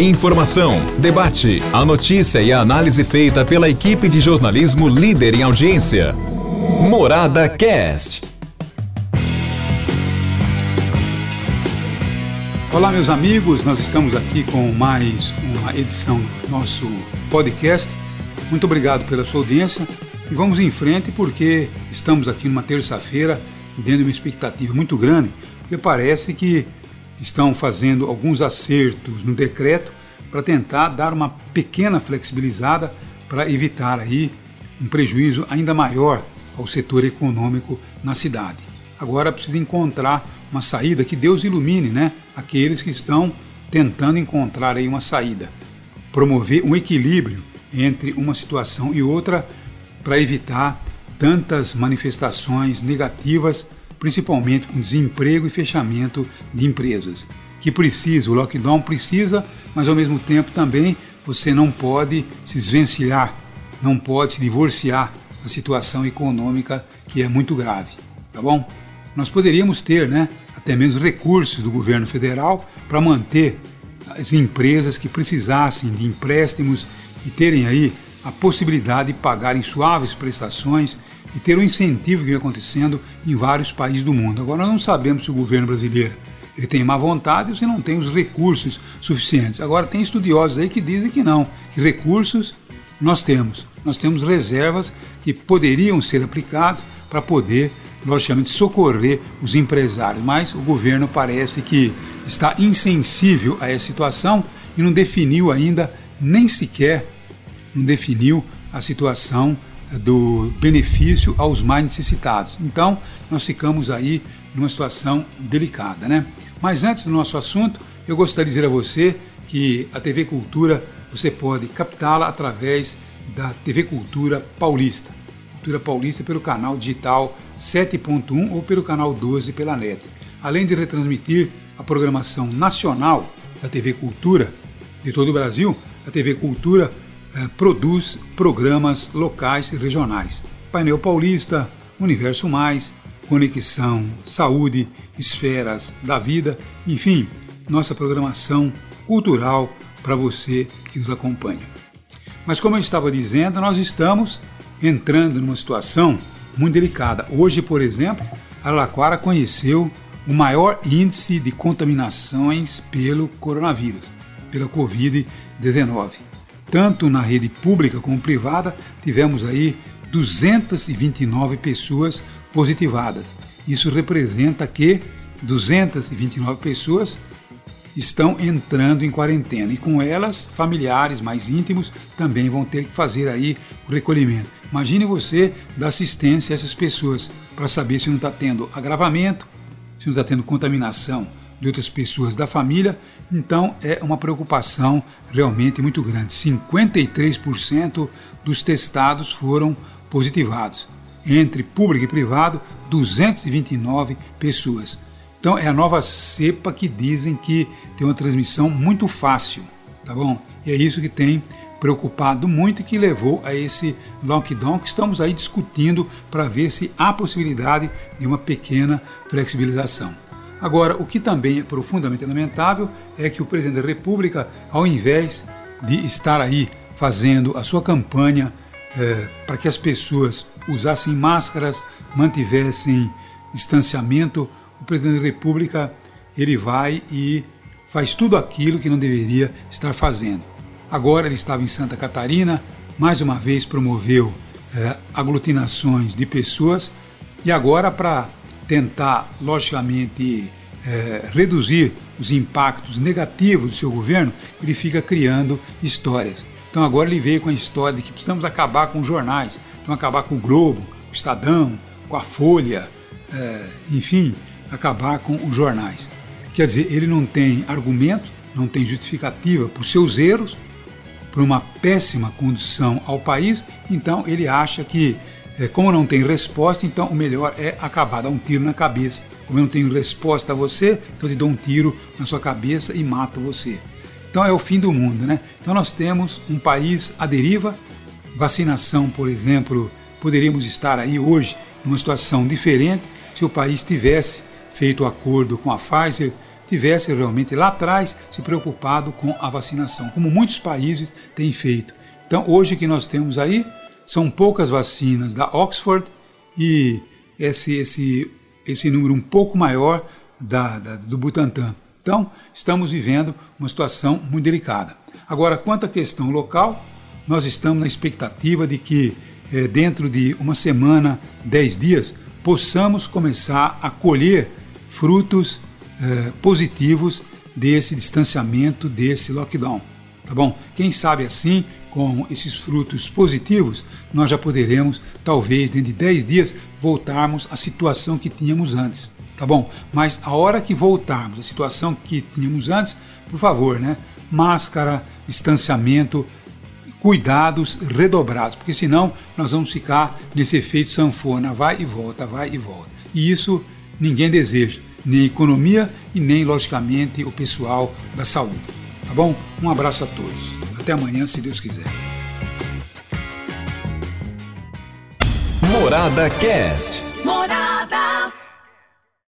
Informação, debate, a notícia e a análise feita pela equipe de jornalismo líder em audiência. Morada Cast. Olá, meus amigos, nós estamos aqui com mais uma edição do nosso podcast. Muito obrigado pela sua audiência e vamos em frente porque estamos aqui numa terça-feira dentro de uma expectativa muito grande, porque parece que estão fazendo alguns acertos no decreto para tentar dar uma pequena flexibilizada para evitar aí um prejuízo ainda maior ao setor econômico na cidade. Agora precisa encontrar uma saída que Deus ilumine, né? Aqueles que estão tentando encontrar aí uma saída, promover um equilíbrio entre uma situação e outra para evitar tantas manifestações negativas principalmente com desemprego e fechamento de empresas. Que precisa, o lockdown precisa, mas ao mesmo tempo também você não pode se desvencilhar, não pode se divorciar da situação econômica que é muito grave, tá bom? Nós poderíamos ter, né, até menos recursos do governo federal para manter as empresas que precisassem de empréstimos e terem aí a possibilidade de pagarem suaves prestações e ter um incentivo que vem acontecendo em vários países do mundo. Agora nós não sabemos se o governo brasileiro ele tem má vontade ou se não tem os recursos suficientes. Agora tem estudiosos aí que dizem que não, que recursos nós temos. Nós temos reservas que poderiam ser aplicadas para poder, logicamente, socorrer os empresários. Mas o governo parece que está insensível a essa situação e não definiu ainda, nem sequer não definiu a situação do benefício aos mais necessitados. Então, nós ficamos aí numa situação delicada, né? Mas antes do nosso assunto, eu gostaria de dizer a você que a TV Cultura você pode captá-la através da TV Cultura Paulista. Cultura Paulista pelo canal digital 7.1 ou pelo canal 12 pela net. Além de retransmitir a programação nacional da TV Cultura de todo o Brasil, a TV Cultura produz programas locais e regionais. Painel Paulista, Universo Mais, Conexão, Saúde, Esferas da Vida, enfim, nossa programação cultural para você que nos acompanha. Mas como eu estava dizendo, nós estamos entrando numa situação muito delicada. Hoje, por exemplo, Araraquara conheceu o maior índice de contaminações pelo coronavírus, pela Covid-19 tanto na rede pública como privada, tivemos aí 229 pessoas positivadas. Isso representa que 229 pessoas estão entrando em quarentena e com elas familiares mais íntimos também vão ter que fazer aí o recolhimento. Imagine você dar assistência a essas pessoas para saber se não está tendo agravamento, se não está tendo contaminação de outras pessoas da família, então é uma preocupação realmente muito grande. 53% dos testados foram positivados. Entre público e privado, 229 pessoas. Então é a nova cepa que dizem que tem uma transmissão muito fácil, tá bom? E é isso que tem preocupado muito e que levou a esse lockdown que estamos aí discutindo para ver se há possibilidade de uma pequena flexibilização. Agora, o que também é profundamente lamentável é que o presidente da República, ao invés de estar aí fazendo a sua campanha é, para que as pessoas usassem máscaras, mantivessem distanciamento, o presidente da República ele vai e faz tudo aquilo que não deveria estar fazendo. Agora ele estava em Santa Catarina, mais uma vez promoveu é, aglutinações de pessoas e agora para tentar, logicamente, é, reduzir os impactos negativos do seu governo, ele fica criando histórias. Então agora ele veio com a história de que precisamos acabar com os jornais, precisamos acabar com o Globo, o Estadão, com a Folha, é, enfim, acabar com os jornais. Quer dizer, ele não tem argumento, não tem justificativa para os seus erros, por uma péssima condução ao país, então ele acha que como não tem resposta, então o melhor é acabar, dar um tiro na cabeça. Como eu não tenho resposta a você, então eu te dou um tiro na sua cabeça e mato você. Então é o fim do mundo, né? Então nós temos um país à deriva, vacinação, por exemplo, poderíamos estar aí hoje numa situação diferente se o país tivesse feito acordo com a Pfizer tivesse realmente lá atrás se preocupado com a vacinação, como muitos países têm feito. Então, hoje que nós temos aí são poucas vacinas da Oxford e esse, esse, esse número um pouco maior da, da, do Butantan. Então, estamos vivendo uma situação muito delicada. Agora, quanto à questão local, nós estamos na expectativa de que eh, dentro de uma semana, dez dias, possamos começar a colher frutos eh, positivos desse distanciamento, desse lockdown. Tá bom? Quem sabe assim, com esses frutos positivos, nós já poderemos, talvez dentro de 10 dias, voltarmos à situação que tínhamos antes. Tá bom? Mas a hora que voltarmos à situação que tínhamos antes, por favor, né? Máscara, distanciamento, cuidados redobrados, porque senão nós vamos ficar nesse efeito sanfona, vai e volta, vai e volta. E isso ninguém deseja nem a economia e nem, logicamente, o pessoal da saúde. Tá bom? Um abraço a todos. Até amanhã, se Deus quiser. Morada Cast. Morada.